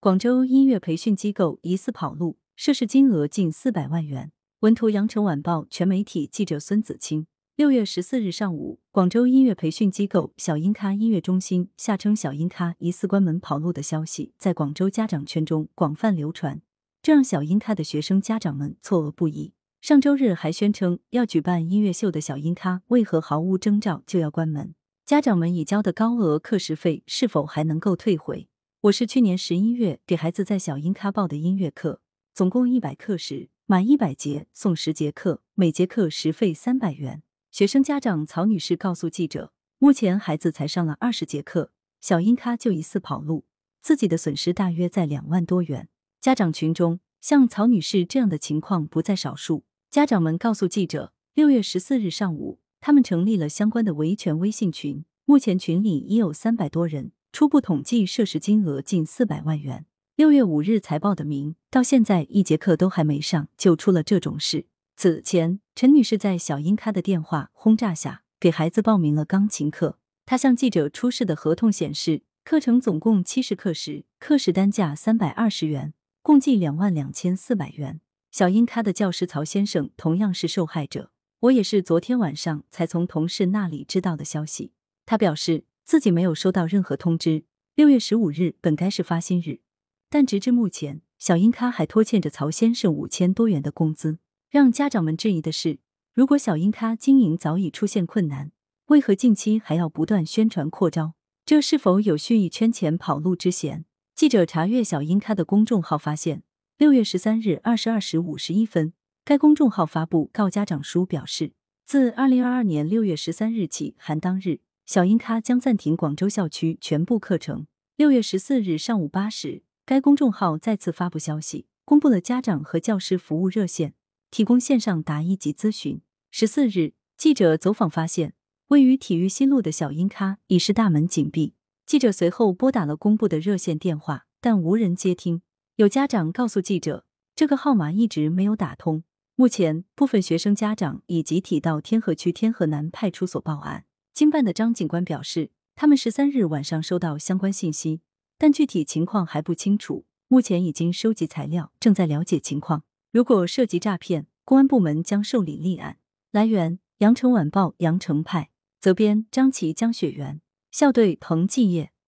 广州音乐培训机构疑似跑路，涉事金额近四百万元。文图：羊城晚报全媒体记者孙子清。六月十四日上午，广州音乐培训机构小音咖音乐中心（下称小音咖）疑似关门跑路的消息，在广州家长圈中广泛流传，这让小音咖的学生家长们错愕不已。上周日还宣称要举办音乐秀的小音咖，为何毫无征兆就要关门？家长们已交的高额课时费是否还能够退回？我是去年十一月给孩子在小音咖报的音乐课，总共一百课时，满一百节送十节课，每节课时费三百元。学生家长曹女士告诉记者，目前孩子才上了二十节课，小音咖就疑似跑路，自己的损失大约在两万多元。家长群中，像曹女士这样的情况不在少数。家长们告诉记者，六月十四日上午，他们成立了相关的维权微信群，目前群里已有三百多人。初步统计涉事金额近四百万元。六月五日才报的名，到现在一节课都还没上，就出了这种事。此前，陈女士在小英咖的电话轰炸下，给孩子报名了钢琴课。她向记者出示的合同显示，课程总共七十课时，课时单价三百二十元，共计两万两千四百元。小英咖的教师曹先生同样是受害者，我也是昨天晚上才从同事那里知道的消息。他表示。自己没有收到任何通知。六月十五日本该是发薪日，但直至目前，小英咖还拖欠着曹先生五千多元的工资。让家长们质疑的是，如果小英咖经营早已出现困难，为何近期还要不断宣传扩招？这是否有蓄意圈钱跑路之嫌？记者查阅小英咖的公众号发现，六月十三日二十二时五十一分，该公众号发布告家长书，表示自二零二二年六月十三日起含当日。小英咖将暂停广州校区全部课程。六月十四日上午八时，该公众号再次发布消息，公布了家长和教师服务热线，提供线上答疑及咨询。十四日，记者走访发现，位于体育西路的小英咖已是大门紧闭。记者随后拨打了公布的热线电话，但无人接听。有家长告诉记者，这个号码一直没有打通。目前，部分学生家长已集体到天河区天河南派出所报案。经办的张警官表示，他们十三日晚上收到相关信息，但具体情况还不清楚。目前已经收集材料，正在了解情况。如果涉及诈骗，公安部门将受理立案。来源：羊城晚报羊城派，责编：张琪、江雪源，校对：彭继业。